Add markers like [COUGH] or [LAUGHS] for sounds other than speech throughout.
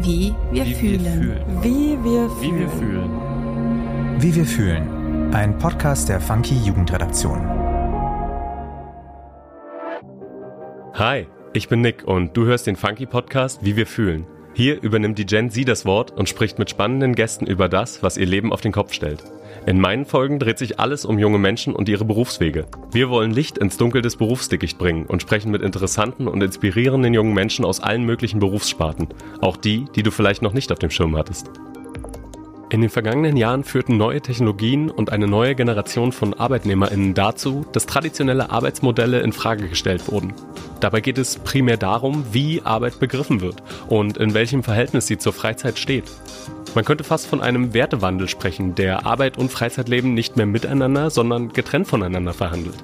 Wie wir Wie wir fühlen. fühlen. Wie wir Wie wir fühlen. Wie wir fühlen. Ein Podcast der Funky Jugendredaktion. Hi, ich bin Nick und du hörst den Funky Podcast Wie wir fühlen. Hier übernimmt die Gen Z das Wort und spricht mit spannenden Gästen über das, was ihr Leben auf den Kopf stellt. In meinen Folgen dreht sich alles um junge Menschen und ihre Berufswege. Wir wollen Licht ins Dunkel des Berufsdickicht bringen und sprechen mit interessanten und inspirierenden jungen Menschen aus allen möglichen Berufssparten. Auch die, die du vielleicht noch nicht auf dem Schirm hattest. In den vergangenen Jahren führten neue Technologien und eine neue Generation von ArbeitnehmerInnen dazu, dass traditionelle Arbeitsmodelle in Frage gestellt wurden. Dabei geht es primär darum, wie Arbeit begriffen wird und in welchem Verhältnis sie zur Freizeit steht. Man könnte fast von einem Wertewandel sprechen, der Arbeit und Freizeitleben nicht mehr miteinander, sondern getrennt voneinander verhandelt.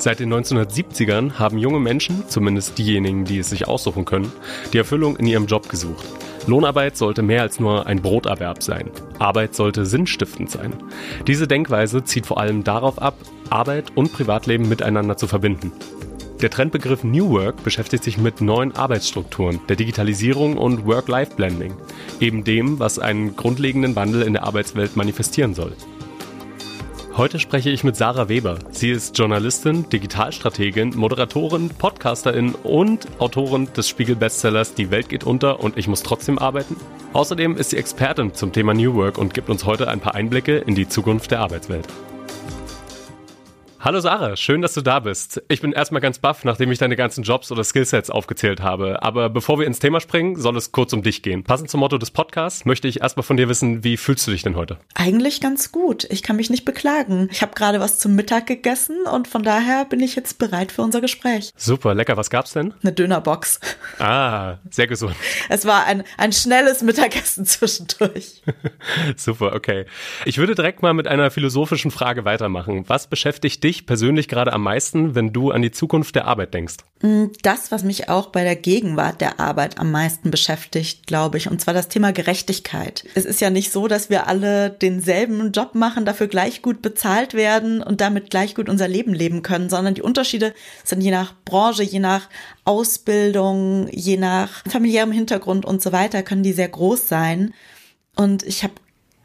Seit den 1970ern haben junge Menschen, zumindest diejenigen, die es sich aussuchen können, die Erfüllung in ihrem Job gesucht. Lohnarbeit sollte mehr als nur ein Broterwerb sein. Arbeit sollte sinnstiftend sein. Diese Denkweise zieht vor allem darauf ab, Arbeit und Privatleben miteinander zu verbinden. Der Trendbegriff New Work beschäftigt sich mit neuen Arbeitsstrukturen, der Digitalisierung und Work-Life-Blending, eben dem, was einen grundlegenden Wandel in der Arbeitswelt manifestieren soll. Heute spreche ich mit Sarah Weber. Sie ist Journalistin, Digitalstrategin, Moderatorin, Podcasterin und Autorin des Spiegel-Bestsellers Die Welt geht unter und ich muss trotzdem arbeiten. Außerdem ist sie Expertin zum Thema New Work und gibt uns heute ein paar Einblicke in die Zukunft der Arbeitswelt. Hallo Sarah, schön, dass du da bist. Ich bin erstmal ganz baff, nachdem ich deine ganzen Jobs oder Skillsets aufgezählt habe. Aber bevor wir ins Thema springen, soll es kurz um dich gehen. Passend zum Motto des Podcasts möchte ich erstmal von dir wissen, wie fühlst du dich denn heute? Eigentlich ganz gut. Ich kann mich nicht beklagen. Ich habe gerade was zum Mittag gegessen und von daher bin ich jetzt bereit für unser Gespräch. Super, lecker. Was gab's denn? Eine Dönerbox. Ah, sehr gesund. Es war ein, ein schnelles Mittagessen [LAUGHS] zwischendurch. Super, okay. Ich würde direkt mal mit einer philosophischen Frage weitermachen. Was beschäftigt dich persönlich gerade am meisten, wenn du an die Zukunft der Arbeit denkst? Das, was mich auch bei der Gegenwart der Arbeit am meisten beschäftigt, glaube ich, und zwar das Thema Gerechtigkeit. Es ist ja nicht so, dass wir alle denselben Job machen, dafür gleich gut bezahlt werden und damit gleich gut unser Leben leben können, sondern die Unterschiede sind je nach Branche, je nach Ausbildung, je nach familiärem Hintergrund und so weiter, können die sehr groß sein. Und ich habe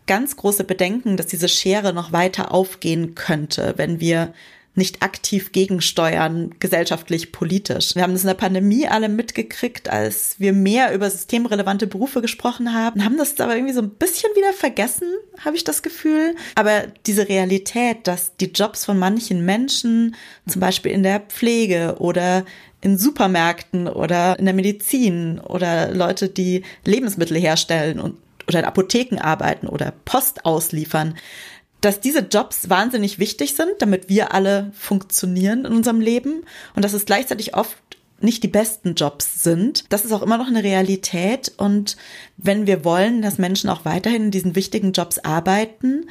ganz große Bedenken, dass diese Schere noch weiter aufgehen könnte, wenn wir nicht aktiv gegensteuern, gesellschaftlich, politisch. Wir haben das in der Pandemie alle mitgekriegt, als wir mehr über systemrelevante Berufe gesprochen haben, haben das aber irgendwie so ein bisschen wieder vergessen, habe ich das Gefühl. Aber diese Realität, dass die Jobs von manchen Menschen, zum Beispiel in der Pflege oder in Supermärkten oder in der Medizin oder Leute, die Lebensmittel herstellen und oder in Apotheken arbeiten oder Post ausliefern, dass diese Jobs wahnsinnig wichtig sind, damit wir alle funktionieren in unserem Leben und dass es gleichzeitig oft nicht die besten Jobs sind. Das ist auch immer noch eine Realität. Und wenn wir wollen, dass Menschen auch weiterhin in diesen wichtigen Jobs arbeiten,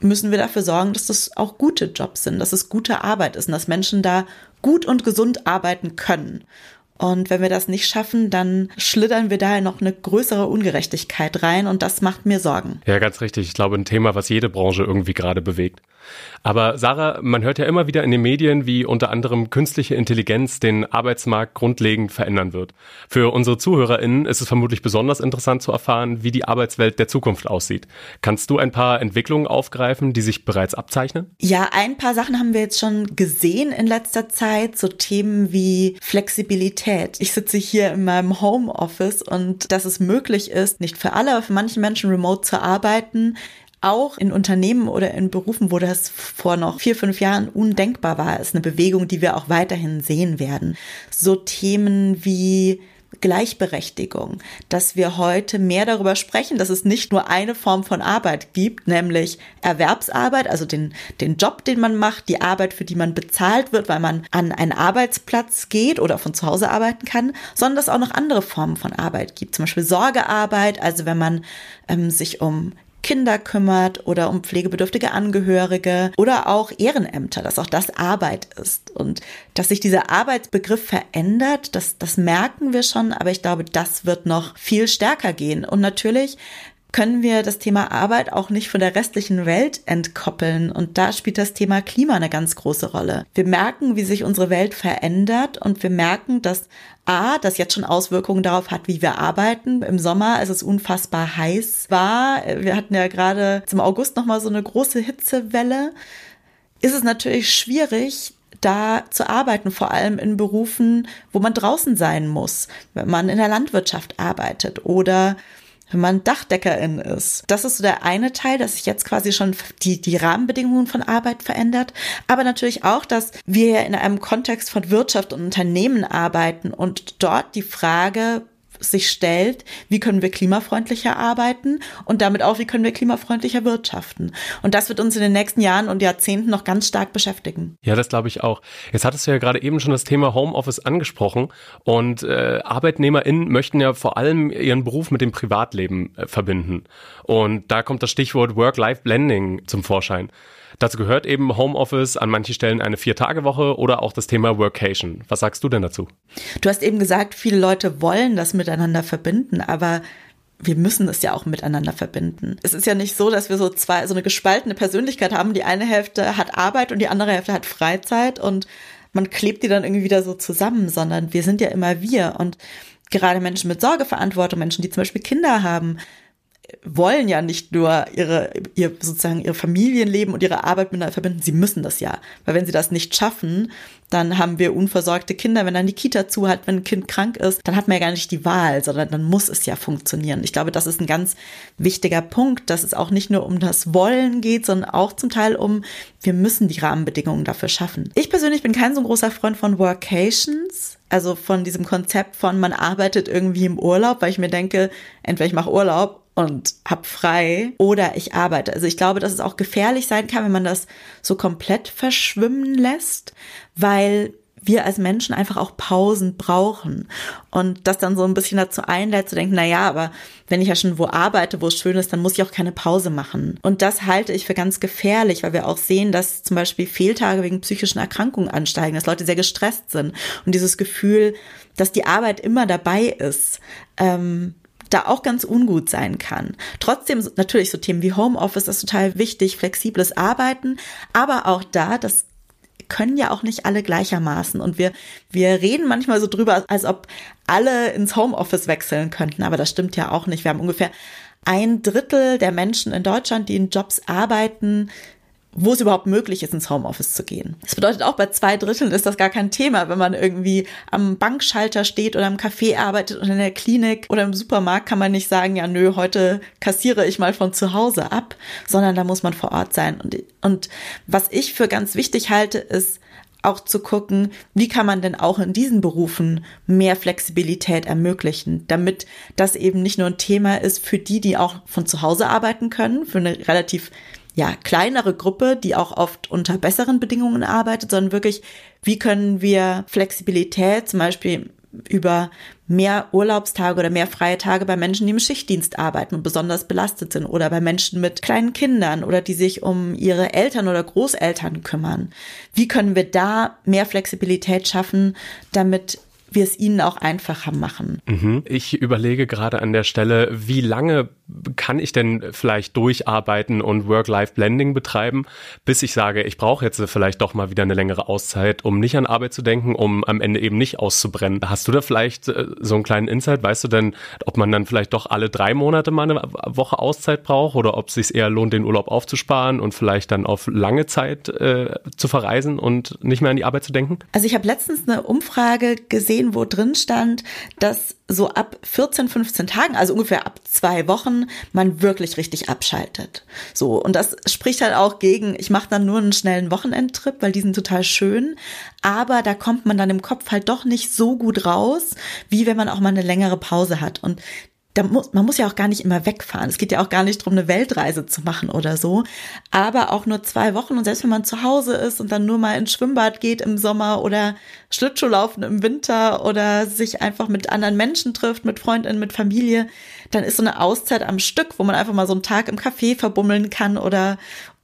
müssen wir dafür sorgen, dass das auch gute Jobs sind, dass es gute Arbeit ist und dass Menschen da gut und gesund arbeiten können. Und wenn wir das nicht schaffen, dann schlittern wir da noch eine größere Ungerechtigkeit rein und das macht mir Sorgen. Ja, ganz richtig. Ich glaube, ein Thema, was jede Branche irgendwie gerade bewegt. Aber Sarah, man hört ja immer wieder in den Medien, wie unter anderem künstliche Intelligenz den Arbeitsmarkt grundlegend verändern wird. Für unsere ZuhörerInnen ist es vermutlich besonders interessant zu erfahren, wie die Arbeitswelt der Zukunft aussieht. Kannst du ein paar Entwicklungen aufgreifen, die sich bereits abzeichnen? Ja, ein paar Sachen haben wir jetzt schon gesehen in letzter Zeit, so Themen wie Flexibilität. Ich sitze hier in meinem Homeoffice und dass es möglich ist, nicht für alle, aber für manche Menschen remote zu arbeiten, auch in Unternehmen oder in Berufen, wo das vor noch vier, fünf Jahren undenkbar war, ist eine Bewegung, die wir auch weiterhin sehen werden. So Themen wie Gleichberechtigung, dass wir heute mehr darüber sprechen, dass es nicht nur eine Form von Arbeit gibt, nämlich Erwerbsarbeit, also den, den Job, den man macht, die Arbeit, für die man bezahlt wird, weil man an einen Arbeitsplatz geht oder von zu Hause arbeiten kann, sondern dass es auch noch andere Formen von Arbeit gibt, zum Beispiel Sorgearbeit, also wenn man ähm, sich um Kinder kümmert oder um pflegebedürftige Angehörige oder auch Ehrenämter, dass auch das Arbeit ist. Und dass sich dieser Arbeitsbegriff verändert, das, das merken wir schon, aber ich glaube, das wird noch viel stärker gehen. Und natürlich können wir das Thema Arbeit auch nicht von der restlichen Welt entkoppeln. Und da spielt das Thema Klima eine ganz große Rolle. Wir merken, wie sich unsere Welt verändert und wir merken, dass A, das jetzt schon Auswirkungen darauf hat, wie wir arbeiten. Im Sommer, als es unfassbar heiß war, wir hatten ja gerade zum August nochmal so eine große Hitzewelle, ist es natürlich schwierig, da zu arbeiten, vor allem in Berufen, wo man draußen sein muss, wenn man in der Landwirtschaft arbeitet oder wenn man Dachdeckerin ist. Das ist so der eine Teil, dass sich jetzt quasi schon die, die Rahmenbedingungen von Arbeit verändert. Aber natürlich auch, dass wir in einem Kontext von Wirtschaft und Unternehmen arbeiten und dort die Frage sich stellt, wie können wir klimafreundlicher arbeiten und damit auch, wie können wir klimafreundlicher wirtschaften. Und das wird uns in den nächsten Jahren und Jahrzehnten noch ganz stark beschäftigen. Ja, das glaube ich auch. Jetzt hattest du ja gerade eben schon das Thema Homeoffice angesprochen und äh, ArbeitnehmerInnen möchten ja vor allem ihren Beruf mit dem Privatleben äh, verbinden. Und da kommt das Stichwort Work-Life-Blending zum Vorschein. Dazu gehört eben Homeoffice, an manchen Stellen eine Vier-Tage-Woche oder auch das Thema Workation. Was sagst du denn dazu? Du hast eben gesagt, viele Leute wollen das miteinander verbinden, aber wir müssen es ja auch miteinander verbinden. Es ist ja nicht so, dass wir so zwei, so eine gespaltene Persönlichkeit haben. Die eine Hälfte hat Arbeit und die andere Hälfte hat Freizeit und man klebt die dann irgendwie wieder so zusammen, sondern wir sind ja immer wir und gerade Menschen mit Sorgeverantwortung, Menschen, die zum Beispiel Kinder haben, wollen ja nicht nur ihre, ihr sozusagen ihr Familienleben und ihre Arbeit miteinander verbinden, sie müssen das ja. Weil wenn sie das nicht schaffen, dann haben wir unversorgte Kinder, wenn dann die Kita zu hat, wenn ein Kind krank ist, dann hat man ja gar nicht die Wahl, sondern dann muss es ja funktionieren. Ich glaube, das ist ein ganz wichtiger Punkt, dass es auch nicht nur um das Wollen geht, sondern auch zum Teil um, wir müssen die Rahmenbedingungen dafür schaffen. Ich persönlich bin kein so großer Freund von Workations, also von diesem Konzept von man arbeitet irgendwie im Urlaub, weil ich mir denke, entweder ich mache Urlaub und hab frei oder ich arbeite. Also ich glaube, dass es auch gefährlich sein kann, wenn man das so komplett verschwimmen lässt, weil wir als Menschen einfach auch Pausen brauchen und das dann so ein bisschen dazu einlädt zu denken, na ja, aber wenn ich ja schon wo arbeite, wo es schön ist, dann muss ich auch keine Pause machen. Und das halte ich für ganz gefährlich, weil wir auch sehen, dass zum Beispiel Fehltage wegen psychischen Erkrankungen ansteigen, dass Leute sehr gestresst sind und dieses Gefühl, dass die Arbeit immer dabei ist, ähm, da auch ganz ungut sein kann. Trotzdem natürlich so Themen wie Homeoffice, ist total wichtig, flexibles Arbeiten, aber auch da, das können ja auch nicht alle gleichermaßen. Und wir, wir reden manchmal so drüber, als ob alle ins Homeoffice wechseln könnten, aber das stimmt ja auch nicht. Wir haben ungefähr ein Drittel der Menschen in Deutschland, die in Jobs arbeiten, wo es überhaupt möglich ist, ins Homeoffice zu gehen. Das bedeutet auch, bei zwei Dritteln ist das gar kein Thema, wenn man irgendwie am Bankschalter steht oder im Café arbeitet oder in der Klinik oder im Supermarkt, kann man nicht sagen, ja, nö, heute kassiere ich mal von zu Hause ab, sondern da muss man vor Ort sein. Und, und was ich für ganz wichtig halte, ist, auch zu gucken, wie kann man denn auch in diesen Berufen mehr Flexibilität ermöglichen, damit das eben nicht nur ein Thema ist für die, die auch von zu Hause arbeiten können, für eine relativ ja, kleinere Gruppe, die auch oft unter besseren Bedingungen arbeitet, sondern wirklich, wie können wir Flexibilität zum Beispiel über mehr Urlaubstage oder mehr freie Tage bei Menschen, die im Schichtdienst arbeiten und besonders belastet sind oder bei Menschen mit kleinen Kindern oder die sich um ihre Eltern oder Großeltern kümmern. Wie können wir da mehr Flexibilität schaffen, damit wir es ihnen auch einfacher machen. Mhm. Ich überlege gerade an der Stelle, wie lange kann ich denn vielleicht durcharbeiten und Work-Life-Blending betreiben, bis ich sage, ich brauche jetzt vielleicht doch mal wieder eine längere Auszeit, um nicht an Arbeit zu denken, um am Ende eben nicht auszubrennen. Hast du da vielleicht äh, so einen kleinen Insight? Weißt du denn, ob man dann vielleicht doch alle drei Monate mal eine Woche Auszeit braucht oder ob es sich eher lohnt, den Urlaub aufzusparen und vielleicht dann auf lange Zeit äh, zu verreisen und nicht mehr an die Arbeit zu denken? Also ich habe letztens eine Umfrage gesehen, wo drin stand, dass so ab 14, 15 Tagen, also ungefähr ab zwei Wochen, man wirklich richtig abschaltet. So, und das spricht halt auch gegen, ich mache dann nur einen schnellen Wochenendtrip, weil die sind total schön, aber da kommt man dann im Kopf halt doch nicht so gut raus, wie wenn man auch mal eine längere Pause hat. Und da muss, man muss ja auch gar nicht immer wegfahren. Es geht ja auch gar nicht darum, eine Weltreise zu machen oder so. Aber auch nur zwei Wochen und selbst wenn man zu Hause ist und dann nur mal ins Schwimmbad geht im Sommer oder Schlittschuhlaufen im Winter oder sich einfach mit anderen Menschen trifft, mit Freundinnen, mit Familie, dann ist so eine Auszeit am Stück, wo man einfach mal so einen Tag im Café verbummeln kann oder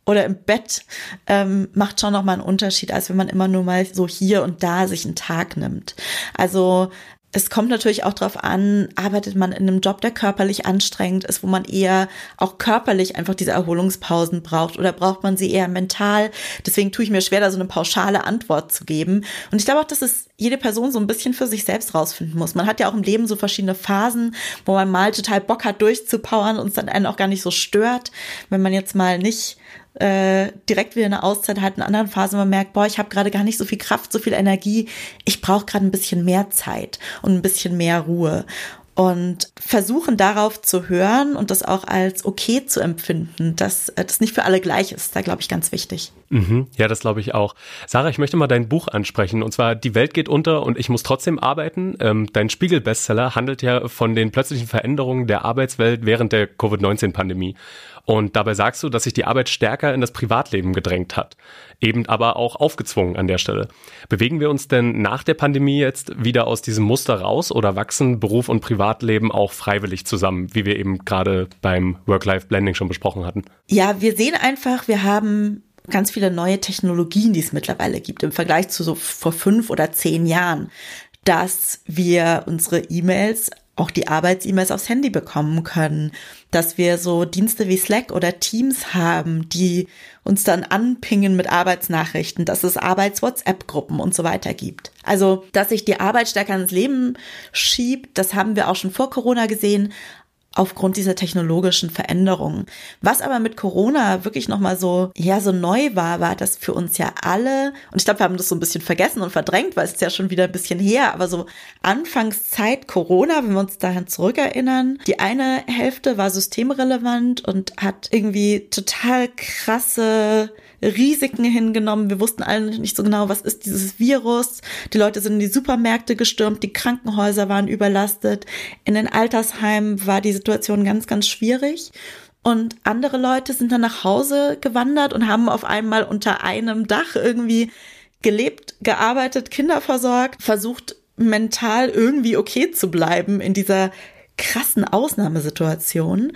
oder im Bett ähm, macht schon noch mal einen Unterschied, als wenn man immer nur mal so hier und da sich einen Tag nimmt. Also es kommt natürlich auch darauf an, arbeitet man in einem Job, der körperlich anstrengend ist, wo man eher auch körperlich einfach diese Erholungspausen braucht oder braucht man sie eher mental. Deswegen tue ich mir schwer, da so eine pauschale Antwort zu geben. Und ich glaube auch, dass es jede Person so ein bisschen für sich selbst rausfinden muss. Man hat ja auch im Leben so verschiedene Phasen, wo man mal total Bock hat, durchzupowern und es dann einen auch gar nicht so stört, wenn man jetzt mal nicht äh, direkt wieder eine Auszeit hat, in anderen Phasen man merkt, boah, ich habe gerade gar nicht so viel Kraft, so viel Energie, ich brauche gerade ein bisschen mehr Zeit und ein bisschen mehr Ruhe und versuchen darauf zu hören und das auch als okay zu empfinden, dass äh, das nicht für alle gleich ist. Da glaube ich ganz wichtig. Mhm, ja, das glaube ich auch. Sarah, ich möchte mal dein Buch ansprechen und zwar Die Welt geht unter und ich muss trotzdem arbeiten. Ähm, dein Spiegel-Bestseller handelt ja von den plötzlichen Veränderungen der Arbeitswelt während der Covid-19-Pandemie. Und dabei sagst du, dass sich die Arbeit stärker in das Privatleben gedrängt hat. Eben aber auch aufgezwungen an der Stelle. Bewegen wir uns denn nach der Pandemie jetzt wieder aus diesem Muster raus oder wachsen Beruf und Privatleben auch freiwillig zusammen, wie wir eben gerade beim Work-Life-Blending schon besprochen hatten? Ja, wir sehen einfach, wir haben ganz viele neue Technologien, die es mittlerweile gibt, im Vergleich zu so vor fünf oder zehn Jahren, dass wir unsere E-Mails auch die Arbeits-E-Mails aufs Handy bekommen können, dass wir so Dienste wie Slack oder Teams haben, die uns dann anpingen mit Arbeitsnachrichten, dass es Arbeits-WhatsApp-Gruppen und so weiter gibt. Also, dass sich die Arbeit stärker ins Leben schiebt, das haben wir auch schon vor Corona gesehen, aufgrund dieser technologischen Veränderungen. Was aber mit Corona wirklich nochmal so, ja, so neu war, war, dass für uns ja alle, und ich glaube, wir haben das so ein bisschen vergessen und verdrängt, weil es ist ja schon wieder ein bisschen her, aber so Anfangszeit Corona, wenn wir uns daran zurückerinnern, die eine Hälfte war systemrelevant und hat irgendwie total krasse Risiken hingenommen. Wir wussten alle nicht so genau, was ist dieses Virus. Die Leute sind in die Supermärkte gestürmt, die Krankenhäuser waren überlastet. In den Altersheimen war die Situation ganz, ganz schwierig. Und andere Leute sind dann nach Hause gewandert und haben auf einmal unter einem Dach irgendwie gelebt, gearbeitet, Kinder versorgt, versucht mental irgendwie okay zu bleiben in dieser krassen Ausnahmesituation.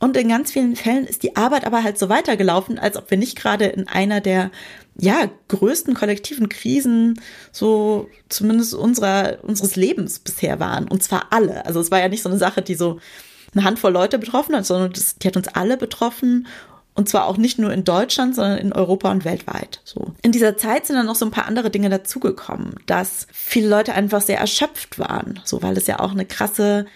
Und in ganz vielen Fällen ist die Arbeit aber halt so weitergelaufen, als ob wir nicht gerade in einer der ja, größten kollektiven Krisen so zumindest unserer, unseres Lebens bisher waren. Und zwar alle. Also es war ja nicht so eine Sache, die so eine Handvoll Leute betroffen hat, sondern das, die hat uns alle betroffen. Und zwar auch nicht nur in Deutschland, sondern in Europa und weltweit. So. In dieser Zeit sind dann noch so ein paar andere Dinge dazugekommen, dass viele Leute einfach sehr erschöpft waren. So, weil es ja auch eine krasse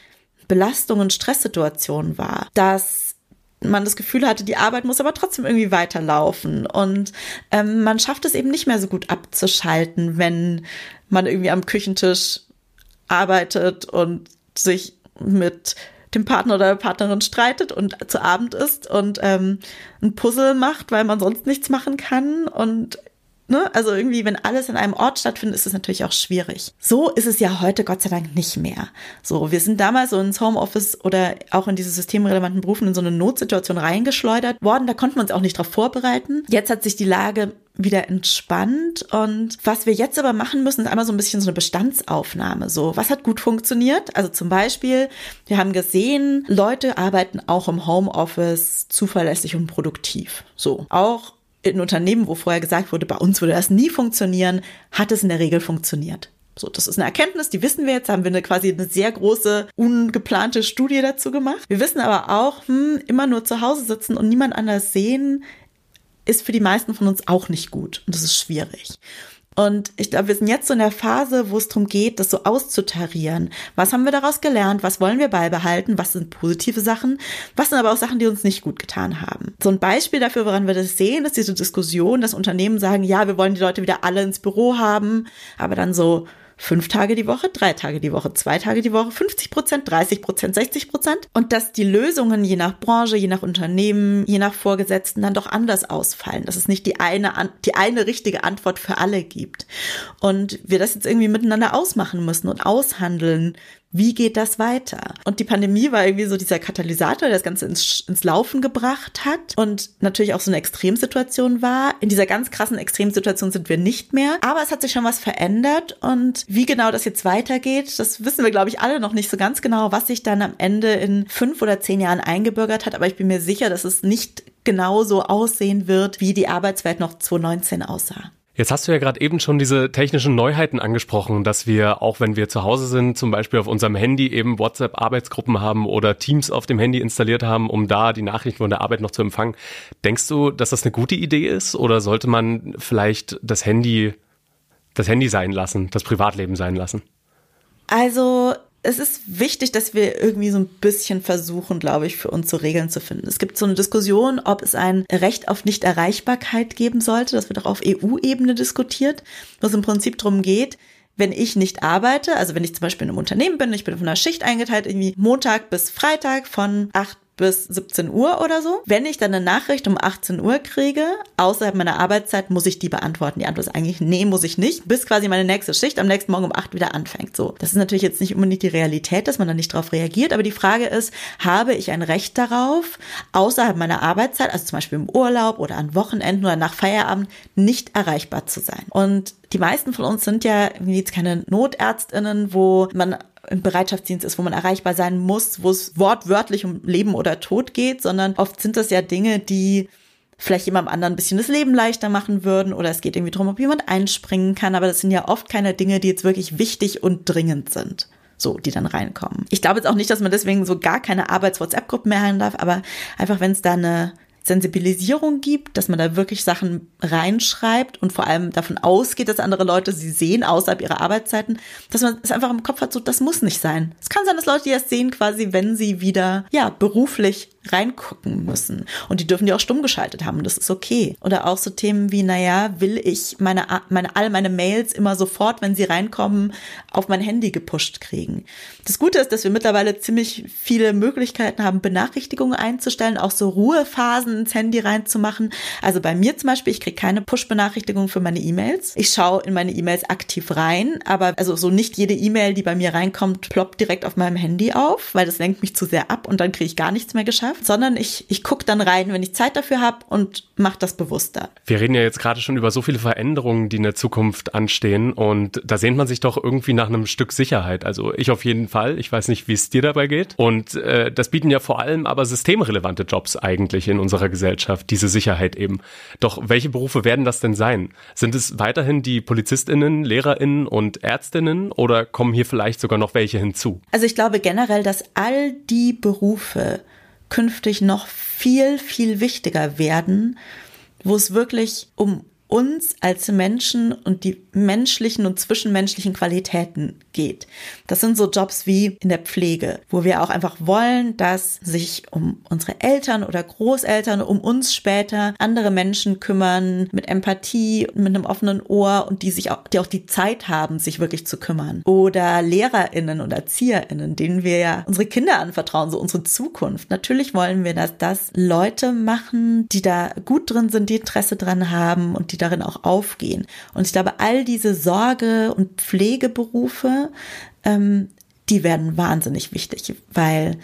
Belastung und Stresssituation war, dass man das Gefühl hatte, die Arbeit muss aber trotzdem irgendwie weiterlaufen. Und ähm, man schafft es eben nicht mehr so gut abzuschalten, wenn man irgendwie am Küchentisch arbeitet und sich mit dem Partner oder der Partnerin streitet und zu Abend ist und ähm, ein Puzzle macht, weil man sonst nichts machen kann. Und Ne? Also irgendwie, wenn alles in einem Ort stattfindet, ist es natürlich auch schwierig. So ist es ja heute Gott sei Dank nicht mehr. So, wir sind damals so ins Homeoffice oder auch in diese systemrelevanten Berufen in so eine Notsituation reingeschleudert worden. Da konnten wir uns auch nicht darauf vorbereiten. Jetzt hat sich die Lage wieder entspannt. Und was wir jetzt aber machen müssen, ist einmal so ein bisschen so eine Bestandsaufnahme. So, was hat gut funktioniert? Also zum Beispiel, wir haben gesehen, Leute arbeiten auch im Homeoffice zuverlässig und produktiv. So, auch in Unternehmen, wo vorher gesagt wurde, bei uns würde das nie funktionieren, hat es in der Regel funktioniert. So, das ist eine Erkenntnis, die wissen wir jetzt, haben wir eine quasi eine sehr große, ungeplante Studie dazu gemacht. Wir wissen aber auch, hm, immer nur zu Hause sitzen und niemand anders sehen, ist für die meisten von uns auch nicht gut. Und das ist schwierig. Und ich glaube, wir sind jetzt so in der Phase, wo es darum geht, das so auszutarieren. Was haben wir daraus gelernt? Was wollen wir beibehalten? Was sind positive Sachen? Was sind aber auch Sachen, die uns nicht gut getan haben? So ein Beispiel dafür, woran wir das sehen, ist diese Diskussion, dass Unternehmen sagen, ja, wir wollen die Leute wieder alle ins Büro haben, aber dann so, fünf Tage die Woche, drei Tage die Woche, zwei Tage die Woche, 50 Prozent, 30 Prozent, 60 Prozent. Und dass die Lösungen je nach Branche, je nach Unternehmen, je nach Vorgesetzten dann doch anders ausfallen. Dass es nicht die eine, die eine richtige Antwort für alle gibt. Und wir das jetzt irgendwie miteinander ausmachen müssen und aushandeln, wie geht das weiter? Und die Pandemie war irgendwie so dieser Katalysator, der das Ganze ins, ins Laufen gebracht hat und natürlich auch so eine Extremsituation war. In dieser ganz krassen Extremsituation sind wir nicht mehr, aber es hat sich schon was verändert und wie genau das jetzt weitergeht, das wissen wir, glaube ich, alle noch nicht so ganz genau, was sich dann am Ende in fünf oder zehn Jahren eingebürgert hat, aber ich bin mir sicher, dass es nicht genau so aussehen wird, wie die Arbeitswelt noch 2019 aussah. Jetzt hast du ja gerade eben schon diese technischen Neuheiten angesprochen, dass wir, auch wenn wir zu Hause sind, zum Beispiel auf unserem Handy eben WhatsApp-Arbeitsgruppen haben oder Teams auf dem Handy installiert haben, um da die Nachrichten von der Arbeit noch zu empfangen. Denkst du, dass das eine gute Idee ist oder sollte man vielleicht das Handy, das Handy sein lassen, das Privatleben sein lassen? Also es ist wichtig, dass wir irgendwie so ein bisschen versuchen, glaube ich, für uns so Regeln zu finden. Es gibt so eine Diskussion, ob es ein Recht auf Nichterreichbarkeit geben sollte. Das wird auch auf EU-Ebene diskutiert, wo es im Prinzip darum geht, wenn ich nicht arbeite, also wenn ich zum Beispiel in einem Unternehmen bin, ich bin auf einer Schicht eingeteilt, irgendwie Montag bis Freitag von 8 bis 17 Uhr oder so. Wenn ich dann eine Nachricht um 18 Uhr kriege, außerhalb meiner Arbeitszeit, muss ich die beantworten. Die Antwort ist eigentlich, nee, muss ich nicht, bis quasi meine nächste Schicht am nächsten Morgen um 8 wieder anfängt. So. Das ist natürlich jetzt nicht unbedingt die Realität, dass man da nicht drauf reagiert, aber die Frage ist, habe ich ein Recht darauf, außerhalb meiner Arbeitszeit, also zum Beispiel im Urlaub oder an Wochenenden oder nach Feierabend, nicht erreichbar zu sein? Und die meisten von uns sind ja jetzt keine Notärztinnen, wo man im Bereitschaftsdienst ist, wo man erreichbar sein muss, wo es wortwörtlich um Leben oder Tod geht, sondern oft sind das ja Dinge, die vielleicht jemandem anderen ein bisschen das Leben leichter machen würden oder es geht irgendwie darum, ob jemand einspringen kann, aber das sind ja oft keine Dinge, die jetzt wirklich wichtig und dringend sind. So, die dann reinkommen. Ich glaube jetzt auch nicht, dass man deswegen so gar keine Arbeits-WhatsApp-Gruppen mehr haben darf, aber einfach, wenn es da eine Sensibilisierung gibt, dass man da wirklich Sachen reinschreibt und vor allem davon ausgeht, dass andere Leute sie sehen außerhalb ihrer Arbeitszeiten, dass man es einfach im Kopf hat, so das muss nicht sein. Es kann sein, dass Leute erst sehen, quasi, wenn sie wieder ja beruflich reingucken müssen. Und die dürfen die auch stumm geschaltet haben. Das ist okay. Oder auch so Themen wie, naja, will ich meine, meine, all meine Mails immer sofort, wenn sie reinkommen, auf mein Handy gepusht kriegen. Das Gute ist, dass wir mittlerweile ziemlich viele Möglichkeiten haben, Benachrichtigungen einzustellen, auch so Ruhephasen ins Handy reinzumachen. Also bei mir zum Beispiel, ich kriege keine Push-Benachrichtigung für meine E-Mails. Ich schaue in meine E-Mails aktiv rein, aber also so nicht jede E-Mail, die bei mir reinkommt, ploppt direkt auf meinem Handy auf, weil das lenkt mich zu sehr ab und dann kriege ich gar nichts mehr geschafft sondern ich, ich gucke dann rein, wenn ich Zeit dafür habe und mache das bewusster. Wir reden ja jetzt gerade schon über so viele Veränderungen, die in der Zukunft anstehen und da sehnt man sich doch irgendwie nach einem Stück Sicherheit. Also ich auf jeden Fall. Ich weiß nicht, wie es dir dabei geht. Und äh, das bieten ja vor allem aber systemrelevante Jobs eigentlich in unserer Gesellschaft, diese Sicherheit eben. Doch welche Berufe werden das denn sein? Sind es weiterhin die Polizistinnen, Lehrerinnen und Ärztinnen oder kommen hier vielleicht sogar noch welche hinzu? Also ich glaube generell, dass all die Berufe, künftig noch viel, viel wichtiger werden, wo es wirklich um uns als Menschen und die menschlichen und zwischenmenschlichen Qualitäten geht. Das sind so Jobs wie in der Pflege, wo wir auch einfach wollen, dass sich um unsere Eltern oder Großeltern, um uns später andere Menschen kümmern mit Empathie, mit einem offenen Ohr und die sich auch, die auch die Zeit haben, sich wirklich zu kümmern. Oder LehrerInnen und ErzieherInnen, denen wir ja unsere Kinder anvertrauen, so unsere Zukunft. Natürlich wollen wir, dass das Leute machen, die da gut drin sind, die Interesse dran haben und die darin auch aufgehen. Und ich glaube, all diese Sorge- und Pflegeberufe, ähm, die werden wahnsinnig wichtig, weil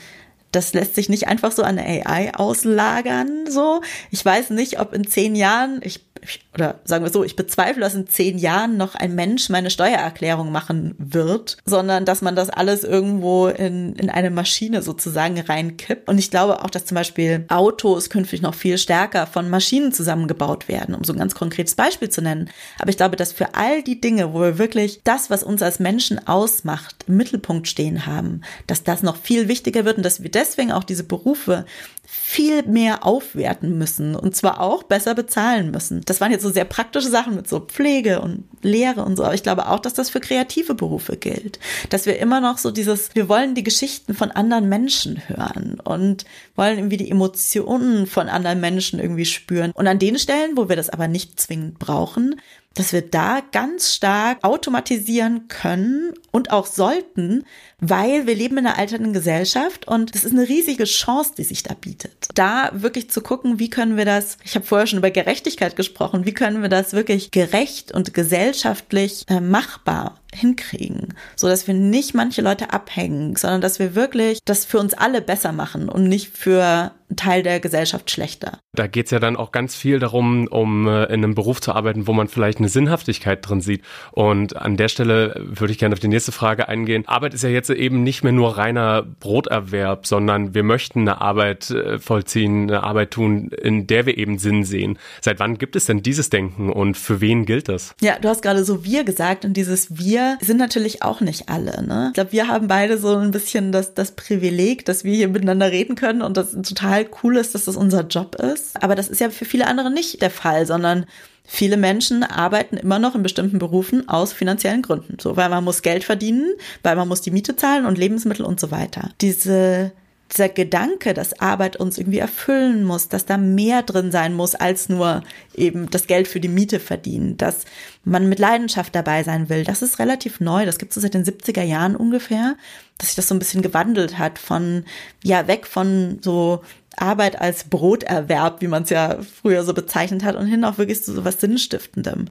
das lässt sich nicht einfach so an AI auslagern, so. Ich weiß nicht, ob in zehn Jahren, ich oder sagen wir so, ich bezweifle, dass in zehn Jahren noch ein Mensch meine Steuererklärung machen wird, sondern dass man das alles irgendwo in, in eine Maschine sozusagen reinkippt. Und ich glaube auch, dass zum Beispiel Autos künftig noch viel stärker von Maschinen zusammengebaut werden, um so ein ganz konkretes Beispiel zu nennen. Aber ich glaube, dass für all die Dinge, wo wir wirklich das, was uns als Menschen ausmacht, im Mittelpunkt stehen haben, dass das noch viel wichtiger wird und dass wir deswegen auch diese Berufe viel mehr aufwerten müssen und zwar auch besser bezahlen müssen. Das waren jetzt so sehr praktische Sachen mit so Pflege und Lehre und so, aber ich glaube auch, dass das für kreative Berufe gilt, dass wir immer noch so dieses, wir wollen die Geschichten von anderen Menschen hören und wollen irgendwie die Emotionen von anderen Menschen irgendwie spüren. Und an den Stellen, wo wir das aber nicht zwingend brauchen, dass wir da ganz stark automatisieren können und auch sollten, weil wir leben in einer alternden Gesellschaft und es ist eine riesige Chance, die sich da bietet. Da wirklich zu gucken, wie können wir das, ich habe vorher schon über Gerechtigkeit gesprochen, wie können wir das wirklich gerecht und gesellschaftlich äh, machbar hinkriegen, so dass wir nicht manche Leute abhängen, sondern dass wir wirklich das für uns alle besser machen und nicht für Teil der Gesellschaft schlechter. Da geht's ja dann auch ganz viel darum, um äh, in einem Beruf zu arbeiten, wo man vielleicht eine Sinnhaftigkeit drin sieht. Und an der Stelle würde ich gerne auf die nächste Frage eingehen. Arbeit ist ja jetzt eben nicht mehr nur reiner Broterwerb, sondern wir möchten eine Arbeit äh, vollziehen, eine Arbeit tun, in der wir eben Sinn sehen. Seit wann gibt es denn dieses Denken und für wen gilt das? Ja, du hast gerade so wir gesagt und dieses wir sind natürlich auch nicht alle. Ne? Ich glaube, wir haben beide so ein bisschen das, das Privileg, dass wir hier miteinander reden können und das total cool ist, dass das unser Job ist. Aber das ist ja für viele andere nicht der Fall, sondern Viele Menschen arbeiten immer noch in bestimmten Berufen aus finanziellen Gründen. So, weil man muss Geld verdienen, weil man muss die Miete zahlen und Lebensmittel und so weiter. Diese dieser Gedanke, dass Arbeit uns irgendwie erfüllen muss, dass da mehr drin sein muss als nur eben das Geld für die Miete verdienen, dass man mit Leidenschaft dabei sein will, das ist relativ neu. Das gibt es seit den 70er Jahren ungefähr, dass sich das so ein bisschen gewandelt hat von, ja, weg von so Arbeit als Broterwerb, wie man es ja früher so bezeichnet hat, und hin auch wirklich zu so was Sinnstiftendem.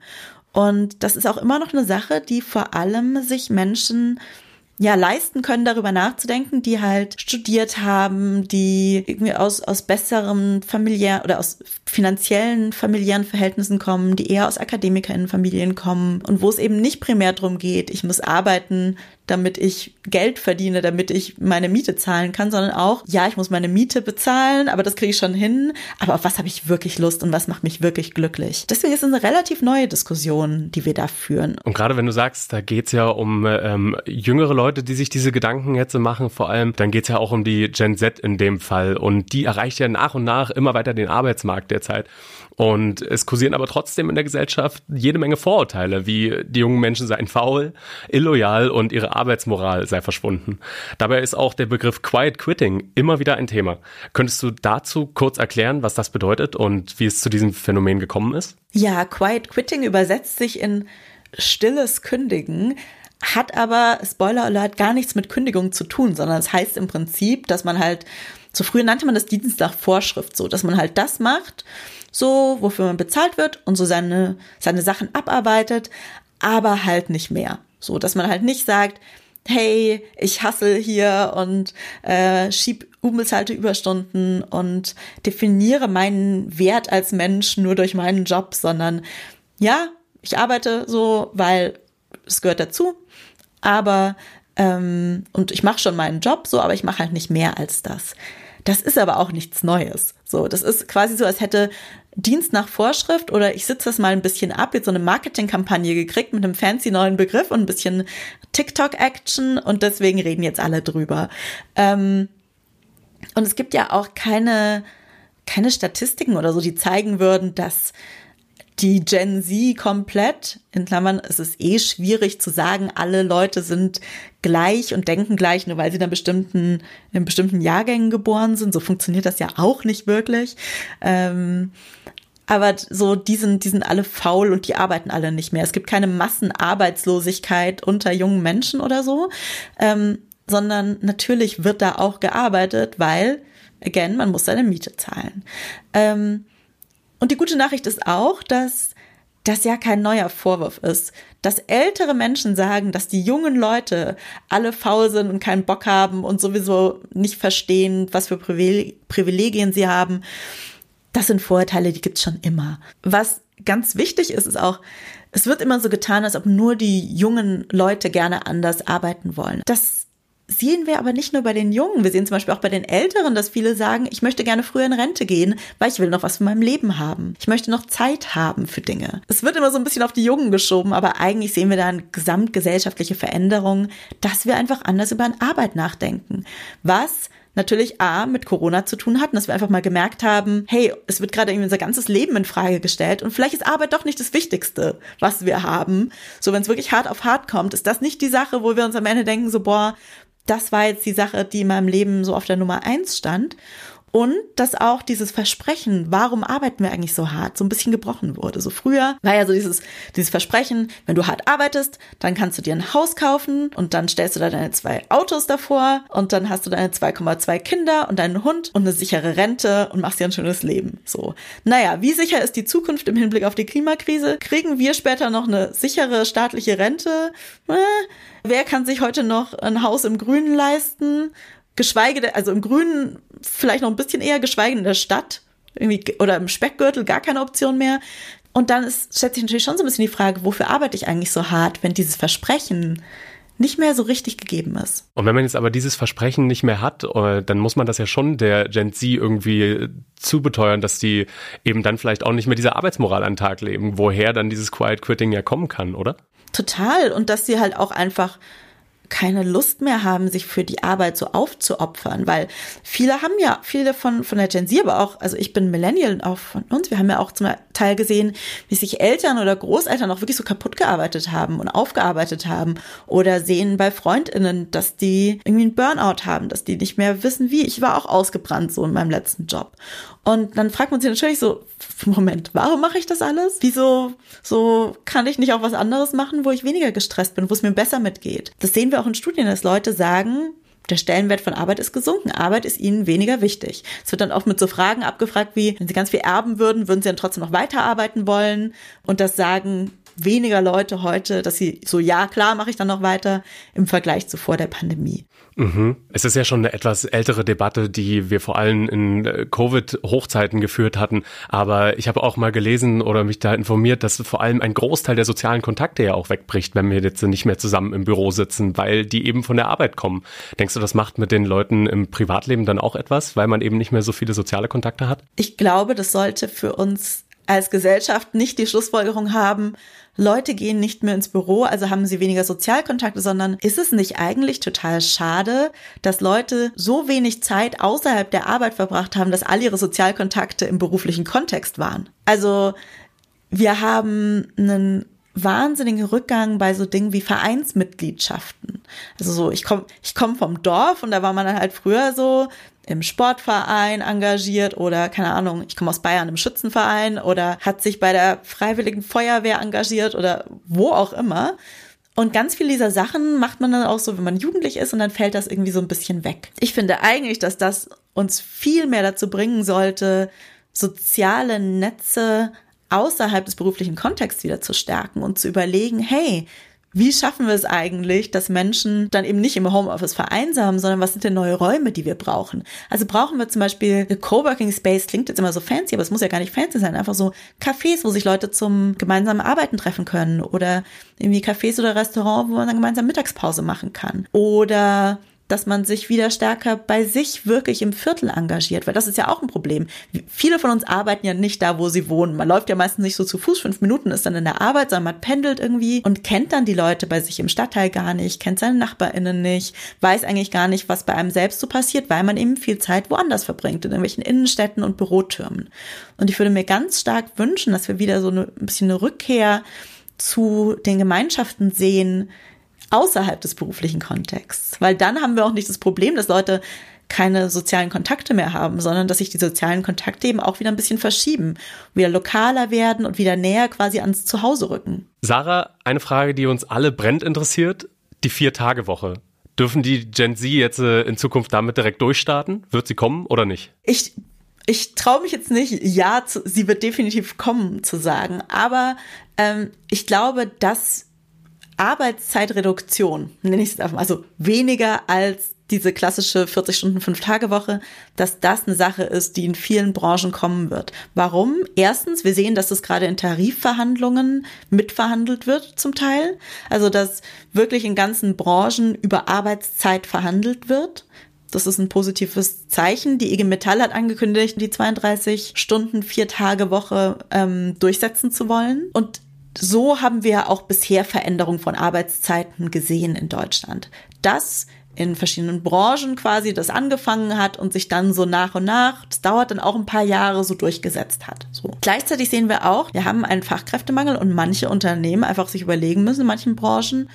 Und das ist auch immer noch eine Sache, die vor allem sich Menschen ja leisten können, darüber nachzudenken, die halt studiert haben, die irgendwie aus, aus besseren familiären oder aus finanziellen familiären Verhältnissen kommen, die eher aus Akademikerinnenfamilien kommen und wo es eben nicht primär darum geht, ich muss arbeiten, damit ich Geld verdiene, damit ich meine Miete zahlen kann, sondern auch, ja, ich muss meine Miete bezahlen, aber das kriege ich schon hin. Aber auf was habe ich wirklich Lust und was macht mich wirklich glücklich? Deswegen ist es eine relativ neue Diskussion, die wir da führen. Und gerade wenn du sagst, da geht's ja um ähm, jüngere Leute, die sich diese Gedanken jetzt machen, vor allem, dann geht's ja auch um die Gen Z in dem Fall. Und die erreicht ja nach und nach immer weiter den Arbeitsmarkt derzeit. Und es kursieren aber trotzdem in der Gesellschaft jede Menge Vorurteile, wie die jungen Menschen seien faul, illoyal und ihre Arbeitsmoral sei verschwunden. Dabei ist auch der Begriff Quiet Quitting immer wieder ein Thema. Könntest du dazu kurz erklären, was das bedeutet und wie es zu diesem Phänomen gekommen ist? Ja, Quiet Quitting übersetzt sich in stilles Kündigen hat aber, Spoiler Alert, gar nichts mit Kündigung zu tun, sondern es heißt im Prinzip, dass man halt, so früher nannte man das Dienst nach Vorschrift so, dass man halt das macht, so, wofür man bezahlt wird und so seine, seine Sachen abarbeitet, aber halt nicht mehr. So, dass man halt nicht sagt, hey, ich hassel hier und äh, schieb unbezahlte Überstunden und definiere meinen Wert als Mensch nur durch meinen Job, sondern ja, ich arbeite so, weil es gehört dazu, aber ähm, und ich mache schon meinen Job so, aber ich mache halt nicht mehr als das. Das ist aber auch nichts Neues. So, das ist quasi so, als hätte Dienst nach Vorschrift oder ich sitze das mal ein bisschen ab, jetzt so eine Marketingkampagne gekriegt mit einem fancy neuen Begriff und ein bisschen TikTok-Action und deswegen reden jetzt alle drüber. Ähm, und es gibt ja auch keine, keine Statistiken oder so, die zeigen würden, dass die Gen Z komplett, in Klammern, es ist eh schwierig zu sagen, alle Leute sind gleich und denken gleich, nur weil sie in bestimmten, in bestimmten Jahrgängen geboren sind. So funktioniert das ja auch nicht wirklich. Ähm, aber so, die sind, die sind alle faul und die arbeiten alle nicht mehr. Es gibt keine Massenarbeitslosigkeit unter jungen Menschen oder so, ähm, sondern natürlich wird da auch gearbeitet, weil, again, man muss seine Miete zahlen. Ähm, und die gute Nachricht ist auch, dass das ja kein neuer Vorwurf ist. Dass ältere Menschen sagen, dass die jungen Leute alle faul sind und keinen Bock haben und sowieso nicht verstehen, was für Privilegien sie haben. Das sind Vorurteile, die gibt's schon immer. Was ganz wichtig ist, ist auch, es wird immer so getan, als ob nur die jungen Leute gerne anders arbeiten wollen. Das sehen wir aber nicht nur bei den Jungen, wir sehen zum Beispiel auch bei den Älteren, dass viele sagen, ich möchte gerne früher in Rente gehen, weil ich will noch was von meinem Leben haben. Ich möchte noch Zeit haben für Dinge. Es wird immer so ein bisschen auf die Jungen geschoben, aber eigentlich sehen wir da eine gesamtgesellschaftliche Veränderung, dass wir einfach anders über Arbeit nachdenken. Was natürlich A mit Corona zu tun hatten, dass wir einfach mal gemerkt haben, hey, es wird gerade irgendwie unser ganzes Leben in Frage gestellt und vielleicht ist Arbeit doch nicht das Wichtigste, was wir haben. So, wenn es wirklich hart auf hart kommt, ist das nicht die Sache, wo wir uns am Ende denken, so, boah, das war jetzt die Sache, die in meinem Leben so auf der Nummer eins stand. Und dass auch dieses Versprechen, warum arbeiten wir eigentlich so hart, so ein bisschen gebrochen wurde. So früher war ja so dieses, dieses Versprechen, wenn du hart arbeitest, dann kannst du dir ein Haus kaufen und dann stellst du da deine zwei Autos davor und dann hast du deine 2,2 Kinder und deinen Hund und eine sichere Rente und machst dir ein schönes Leben. So. Naja, wie sicher ist die Zukunft im Hinblick auf die Klimakrise? Kriegen wir später noch eine sichere staatliche Rente? Äh, wer kann sich heute noch ein Haus im Grünen leisten? geschweige also im Grünen vielleicht noch ein bisschen eher, geschweige in der Stadt irgendwie oder im Speckgürtel gar keine Option mehr. Und dann ist, stellt sich natürlich schon so ein bisschen die Frage, wofür arbeite ich eigentlich so hart, wenn dieses Versprechen nicht mehr so richtig gegeben ist. Und wenn man jetzt aber dieses Versprechen nicht mehr hat, äh, dann muss man das ja schon der Gen Z irgendwie zubeteuern, dass die eben dann vielleicht auch nicht mehr diese Arbeitsmoral an den Tag leben, woher dann dieses Quiet Quitting ja kommen kann, oder? Total. Und dass sie halt auch einfach keine Lust mehr haben, sich für die Arbeit so aufzuopfern, weil viele haben ja, viele von, von der Gen Z, aber auch, also ich bin Millennial auch von uns, wir haben ja auch zum Teil gesehen, wie sich Eltern oder Großeltern auch wirklich so kaputt gearbeitet haben und aufgearbeitet haben oder sehen bei FreundInnen, dass die irgendwie einen Burnout haben, dass die nicht mehr wissen, wie. Ich war auch ausgebrannt so in meinem letzten Job. Und dann fragt man sich natürlich so, Moment, warum mache ich das alles? Wieso so kann ich nicht auch was anderes machen, wo ich weniger gestresst bin, wo es mir besser mitgeht? Das sehen wir auch in Studien, dass Leute sagen, der Stellenwert von Arbeit ist gesunken. Arbeit ist ihnen weniger wichtig. Es wird dann oft mit so Fragen abgefragt wie, wenn sie ganz viel erben würden, würden sie dann trotzdem noch weiterarbeiten wollen? Und das sagen weniger Leute heute, dass sie so, ja, klar, mache ich dann noch weiter im Vergleich zu vor der Pandemie. Mhm. Es ist ja schon eine etwas ältere Debatte, die wir vor allem in äh, Covid-Hochzeiten geführt hatten. Aber ich habe auch mal gelesen oder mich da informiert, dass vor allem ein Großteil der sozialen Kontakte ja auch wegbricht, wenn wir jetzt nicht mehr zusammen im Büro sitzen, weil die eben von der Arbeit kommen. Denkst du, das macht mit den Leuten im Privatleben dann auch etwas, weil man eben nicht mehr so viele soziale Kontakte hat? Ich glaube, das sollte für uns als Gesellschaft nicht die Schlussfolgerung haben, Leute gehen nicht mehr ins Büro, also haben sie weniger Sozialkontakte, sondern ist es nicht eigentlich total schade, dass Leute so wenig Zeit außerhalb der Arbeit verbracht haben, dass all ihre Sozialkontakte im beruflichen Kontext waren? Also wir haben einen wahnsinnigen Rückgang bei so Dingen wie Vereinsmitgliedschaften. Also so, ich komme ich komm vom Dorf und da war man dann halt früher so, im Sportverein engagiert oder keine Ahnung, ich komme aus Bayern im Schützenverein oder hat sich bei der Freiwilligen Feuerwehr engagiert oder wo auch immer. Und ganz viele dieser Sachen macht man dann auch so, wenn man jugendlich ist und dann fällt das irgendwie so ein bisschen weg. Ich finde eigentlich, dass das uns viel mehr dazu bringen sollte, soziale Netze außerhalb des beruflichen Kontexts wieder zu stärken und zu überlegen, hey, wie schaffen wir es eigentlich, dass Menschen dann eben nicht im Homeoffice vereinsamen, sondern was sind denn neue Räume, die wir brauchen? Also brauchen wir zum Beispiel Coworking Space, klingt jetzt immer so fancy, aber es muss ja gar nicht fancy sein, einfach so Cafés, wo sich Leute zum gemeinsamen Arbeiten treffen können oder irgendwie Cafés oder Restaurants, wo man dann gemeinsam Mittagspause machen kann. Oder dass man sich wieder stärker bei sich wirklich im Viertel engagiert, weil das ist ja auch ein Problem. Viele von uns arbeiten ja nicht da, wo sie wohnen. Man läuft ja meistens nicht so zu Fuß, fünf Minuten ist dann in der Arbeit, sondern man pendelt irgendwie und kennt dann die Leute bei sich im Stadtteil gar nicht, kennt seine NachbarInnen nicht, weiß eigentlich gar nicht, was bei einem selbst so passiert, weil man eben viel Zeit woanders verbringt, in irgendwelchen Innenstädten und Bürotürmen. Und ich würde mir ganz stark wünschen, dass wir wieder so eine, ein bisschen eine Rückkehr zu den Gemeinschaften sehen, außerhalb des beruflichen Kontexts. Weil dann haben wir auch nicht das Problem, dass Leute keine sozialen Kontakte mehr haben, sondern dass sich die sozialen Kontakte eben auch wieder ein bisschen verschieben, wieder lokaler werden und wieder näher quasi ans Zuhause rücken. Sarah, eine Frage, die uns alle brennt interessiert, die Vier-Tage-Woche. Dürfen die Gen Z jetzt äh, in Zukunft damit direkt durchstarten? Wird sie kommen oder nicht? Ich ich traue mich jetzt nicht, ja, sie wird definitiv kommen zu sagen, aber ähm, ich glaube, dass Arbeitszeitreduktion, nenne ich es einfach mal, also weniger als diese klassische 40 Stunden, 5 Tage Woche, dass das eine Sache ist, die in vielen Branchen kommen wird. Warum? Erstens, wir sehen, dass das gerade in Tarifverhandlungen mitverhandelt wird zum Teil. Also, dass wirklich in ganzen Branchen über Arbeitszeit verhandelt wird. Das ist ein positives Zeichen. Die IG Metall hat angekündigt, die 32 Stunden, vier Tage Woche ähm, durchsetzen zu wollen. Und so haben wir auch bisher Veränderungen von Arbeitszeiten gesehen in Deutschland. Das in verschiedenen Branchen quasi das angefangen hat und sich dann so nach und nach, das dauert dann auch ein paar Jahre, so durchgesetzt hat. So. Gleichzeitig sehen wir auch, wir haben einen Fachkräftemangel und manche Unternehmen einfach sich überlegen müssen in manchen Branchen,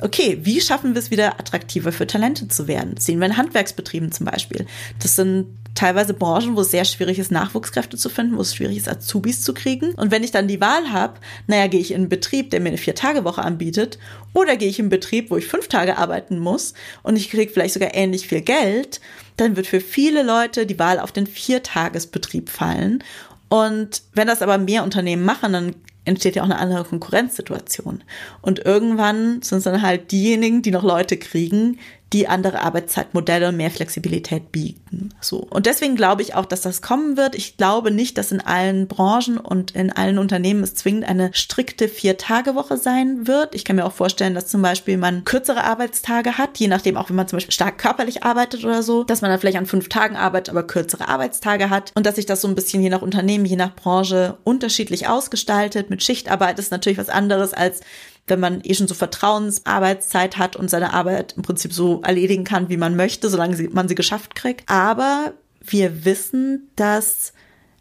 okay, wie schaffen wir es wieder attraktiver für Talente zu werden? Das sehen wir in Handwerksbetrieben zum Beispiel. Das sind teilweise Branchen, wo es sehr schwierig ist, Nachwuchskräfte zu finden, wo es schwierig ist, Azubis zu kriegen. Und wenn ich dann die Wahl habe, naja, gehe ich in einen Betrieb, der mir eine Vier-Tage-Woche anbietet, oder gehe ich in einen Betrieb, wo ich fünf Tage arbeiten muss und ich kriege vielleicht sogar ähnlich viel Geld, dann wird für viele Leute die Wahl auf den Viertagesbetrieb fallen. Und wenn das aber mehr Unternehmen machen, dann entsteht ja auch eine andere Konkurrenzsituation. Und irgendwann sind es dann halt diejenigen, die noch Leute kriegen, die andere Arbeitszeitmodelle und mehr Flexibilität bieten. So. Und deswegen glaube ich auch, dass das kommen wird. Ich glaube nicht, dass in allen Branchen und in allen Unternehmen es zwingend eine strikte Vier-Tage-Woche sein wird. Ich kann mir auch vorstellen, dass zum Beispiel man kürzere Arbeitstage hat, je nachdem auch, wenn man zum Beispiel stark körperlich arbeitet oder so, dass man dann vielleicht an fünf Tagen arbeitet, aber kürzere Arbeitstage hat und dass sich das so ein bisschen je nach Unternehmen, je nach Branche unterschiedlich ausgestaltet. Mit Schichtarbeit ist natürlich was anderes als wenn man eh schon so Vertrauensarbeitszeit hat und seine Arbeit im Prinzip so erledigen kann, wie man möchte, solange man sie geschafft kriegt. Aber wir wissen, dass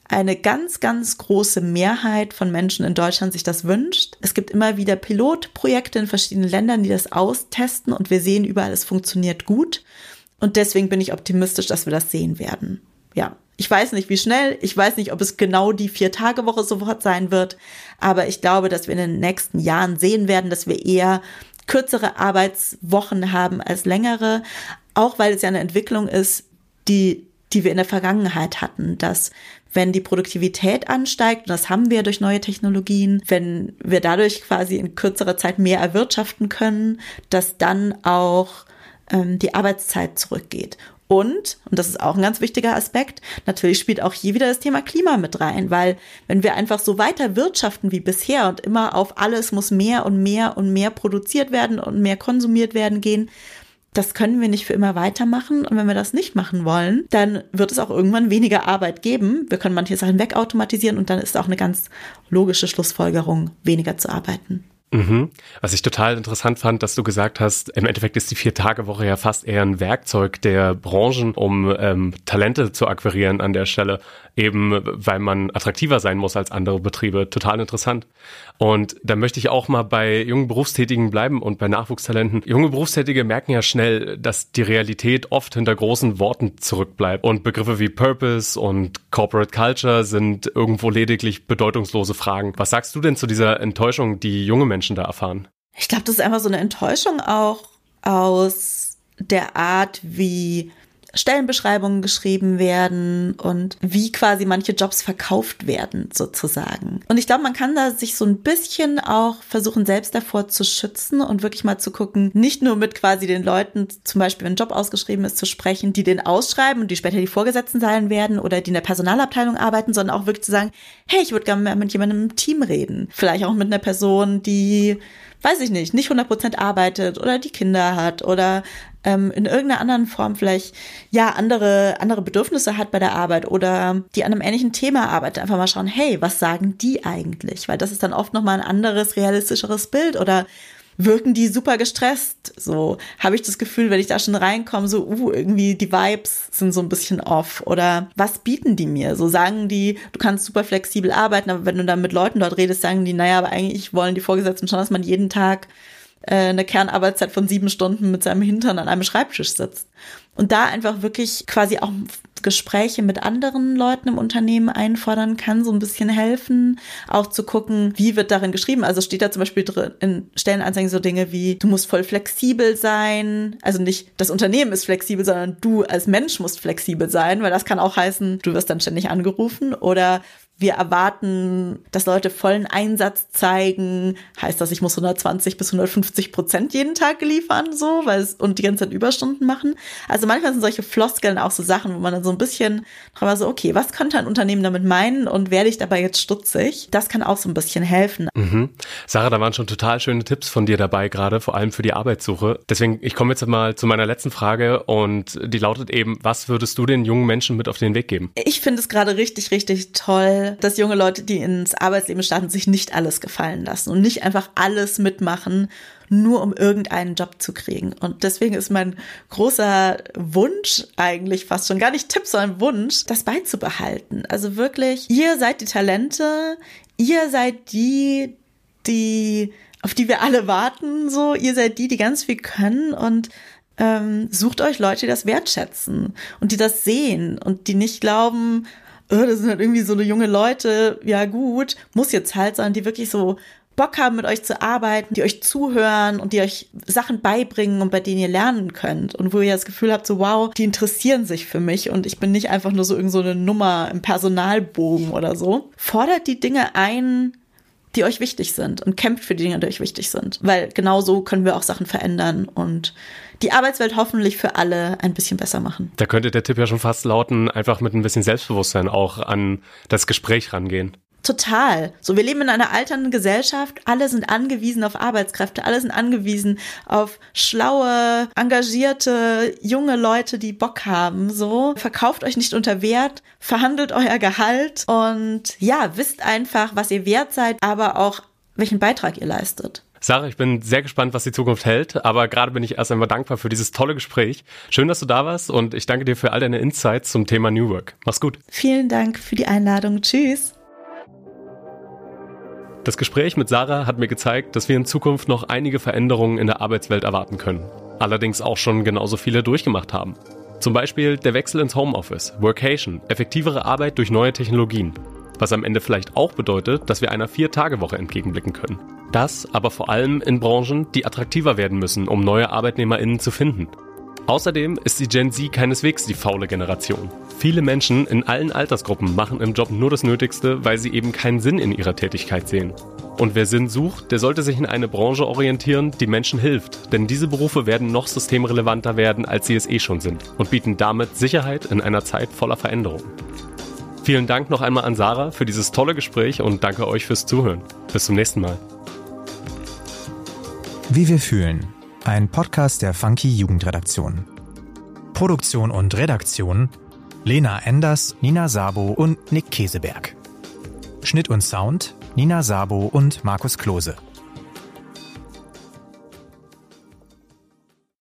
eine ganz, ganz große Mehrheit von Menschen in Deutschland sich das wünscht. Es gibt immer wieder Pilotprojekte in verschiedenen Ländern, die das austesten und wir sehen überall, es funktioniert gut. Und deswegen bin ich optimistisch, dass wir das sehen werden. Ja, ich weiß nicht, wie schnell. Ich weiß nicht, ob es genau die Vier-Tage-Woche sofort sein wird. Aber ich glaube, dass wir in den nächsten Jahren sehen werden, dass wir eher kürzere Arbeitswochen haben als längere. Auch weil es ja eine Entwicklung ist, die, die wir in der Vergangenheit hatten, dass wenn die Produktivität ansteigt, und das haben wir durch neue Technologien, wenn wir dadurch quasi in kürzerer Zeit mehr erwirtschaften können, dass dann auch ähm, die Arbeitszeit zurückgeht. Und, und das ist auch ein ganz wichtiger Aspekt, natürlich spielt auch hier wieder das Thema Klima mit rein, weil wenn wir einfach so weiter wirtschaften wie bisher und immer auf alles muss mehr und mehr und mehr produziert werden und mehr konsumiert werden gehen, das können wir nicht für immer weitermachen. Und wenn wir das nicht machen wollen, dann wird es auch irgendwann weniger Arbeit geben. Wir können manche Sachen wegautomatisieren und dann ist auch eine ganz logische Schlussfolgerung, weniger zu arbeiten. Mhm. Was ich total interessant fand, dass du gesagt hast, im Endeffekt ist die Vier-Tage-Woche ja fast eher ein Werkzeug der Branchen, um ähm, Talente zu akquirieren an der Stelle, eben weil man attraktiver sein muss als andere Betriebe. Total interessant. Und da möchte ich auch mal bei jungen Berufstätigen bleiben und bei Nachwuchstalenten. Junge Berufstätige merken ja schnell, dass die Realität oft hinter großen Worten zurückbleibt und Begriffe wie Purpose und Corporate Culture sind irgendwo lediglich bedeutungslose Fragen. Was sagst du denn zu dieser Enttäuschung, die junge Menschen da erfahren? Ich glaube, das ist einfach so eine Enttäuschung auch aus der Art, wie Stellenbeschreibungen geschrieben werden und wie quasi manche Jobs verkauft werden sozusagen. Und ich glaube, man kann da sich so ein bisschen auch versuchen, selbst davor zu schützen und wirklich mal zu gucken, nicht nur mit quasi den Leuten, zum Beispiel wenn ein Job ausgeschrieben ist, zu sprechen, die den ausschreiben und die später die Vorgesetzten sein werden oder die in der Personalabteilung arbeiten, sondern auch wirklich zu sagen, hey, ich würde gerne mit jemandem im Team reden. Vielleicht auch mit einer Person, die weiß ich nicht, nicht 100% arbeitet oder die Kinder hat oder ähm, in irgendeiner anderen Form vielleicht ja andere andere Bedürfnisse hat bei der Arbeit oder die an einem ähnlichen Thema arbeitet, einfach mal schauen, hey, was sagen die eigentlich? Weil das ist dann oft noch mal ein anderes realistischeres Bild oder wirken die super gestresst. So habe ich das Gefühl, wenn ich da schon reinkomme, so, uh, irgendwie die Vibes sind so ein bisschen off. Oder was bieten die mir? So sagen die, du kannst super flexibel arbeiten, aber wenn du dann mit Leuten dort redest, sagen die, naja, aber eigentlich wollen die Vorgesetzten schon, dass man jeden Tag äh, eine Kernarbeitszeit von sieben Stunden mit seinem Hintern an einem Schreibtisch sitzt. Und da einfach wirklich quasi auch Gespräche mit anderen Leuten im Unternehmen einfordern kann, so ein bisschen helfen, auch zu gucken, wie wird darin geschrieben. Also steht da zum Beispiel drin in Stellenanzeigen so Dinge wie, du musst voll flexibel sein. Also nicht das Unternehmen ist flexibel, sondern du als Mensch musst flexibel sein, weil das kann auch heißen, du wirst dann ständig angerufen oder wir erwarten, dass Leute vollen Einsatz zeigen. Heißt das, ich muss 120 bis 150 Prozent jeden Tag liefern, so, weil es, und die ganze Zeit Überstunden machen. Also manchmal sind solche Floskeln auch so Sachen, wo man dann so ein bisschen aber so, okay, was könnte ein Unternehmen damit meinen und werde ich dabei jetzt stutzig? Das kann auch so ein bisschen helfen. Mhm. Sarah, da waren schon total schöne Tipps von dir dabei, gerade vor allem für die Arbeitssuche. Deswegen, ich komme jetzt mal zu meiner letzten Frage und die lautet eben, was würdest du den jungen Menschen mit auf den Weg geben? Ich finde es gerade richtig, richtig toll, dass junge Leute, die ins Arbeitsleben starten, sich nicht alles gefallen lassen und nicht einfach alles mitmachen, nur um irgendeinen Job zu kriegen. Und deswegen ist mein großer Wunsch eigentlich fast schon gar nicht Tipp, sondern Wunsch, das beizubehalten. Also wirklich, ihr seid die Talente, ihr seid die, die, auf die wir alle warten, so, ihr seid die, die ganz viel können und ähm, sucht euch Leute, die das wertschätzen und die das sehen und die nicht glauben, oh, das sind halt irgendwie so eine junge Leute, ja gut, muss jetzt halt, sondern die wirklich so Bock haben, mit euch zu arbeiten, die euch zuhören und die euch Sachen beibringen und bei denen ihr lernen könnt. Und wo ihr das Gefühl habt, so wow, die interessieren sich für mich und ich bin nicht einfach nur so irgend so eine Nummer im Personalbogen oder so. Fordert die Dinge ein, die euch wichtig sind und kämpft für die Dinge, die euch wichtig sind. Weil genau so können wir auch Sachen verändern und die Arbeitswelt hoffentlich für alle ein bisschen besser machen. Da könnte der Tipp ja schon fast lauten, einfach mit ein bisschen Selbstbewusstsein auch an das Gespräch rangehen. Total. So, wir leben in einer alternden Gesellschaft. Alle sind angewiesen auf Arbeitskräfte. Alle sind angewiesen auf schlaue, engagierte, junge Leute, die Bock haben. So, verkauft euch nicht unter Wert, verhandelt euer Gehalt und ja, wisst einfach, was ihr wert seid, aber auch welchen Beitrag ihr leistet. Sarah, ich bin sehr gespannt, was die Zukunft hält, aber gerade bin ich erst einmal dankbar für dieses tolle Gespräch. Schön, dass du da warst und ich danke dir für all deine Insights zum Thema New Work. Mach's gut. Vielen Dank für die Einladung. Tschüss. Das Gespräch mit Sarah hat mir gezeigt, dass wir in Zukunft noch einige Veränderungen in der Arbeitswelt erwarten können. Allerdings auch schon genauso viele durchgemacht haben. Zum Beispiel der Wechsel ins Homeoffice, Workation, effektivere Arbeit durch neue Technologien. Was am Ende vielleicht auch bedeutet, dass wir einer Vier-Tage-Woche entgegenblicken können. Das aber vor allem in Branchen, die attraktiver werden müssen, um neue ArbeitnehmerInnen zu finden. Außerdem ist die Gen Z keineswegs die faule Generation. Viele Menschen in allen Altersgruppen machen im Job nur das Nötigste, weil sie eben keinen Sinn in ihrer Tätigkeit sehen. Und wer Sinn sucht, der sollte sich in eine Branche orientieren, die Menschen hilft. Denn diese Berufe werden noch systemrelevanter werden, als sie es eh schon sind. Und bieten damit Sicherheit in einer Zeit voller Veränderung. Vielen Dank noch einmal an Sarah für dieses tolle Gespräch und danke euch fürs Zuhören. Bis zum nächsten Mal. Wie wir fühlen ein Podcast der Funky Jugendredaktion. Produktion und Redaktion Lena Enders, Nina Sabo und Nick Keseberg. Schnitt und Sound Nina Sabo und Markus Klose.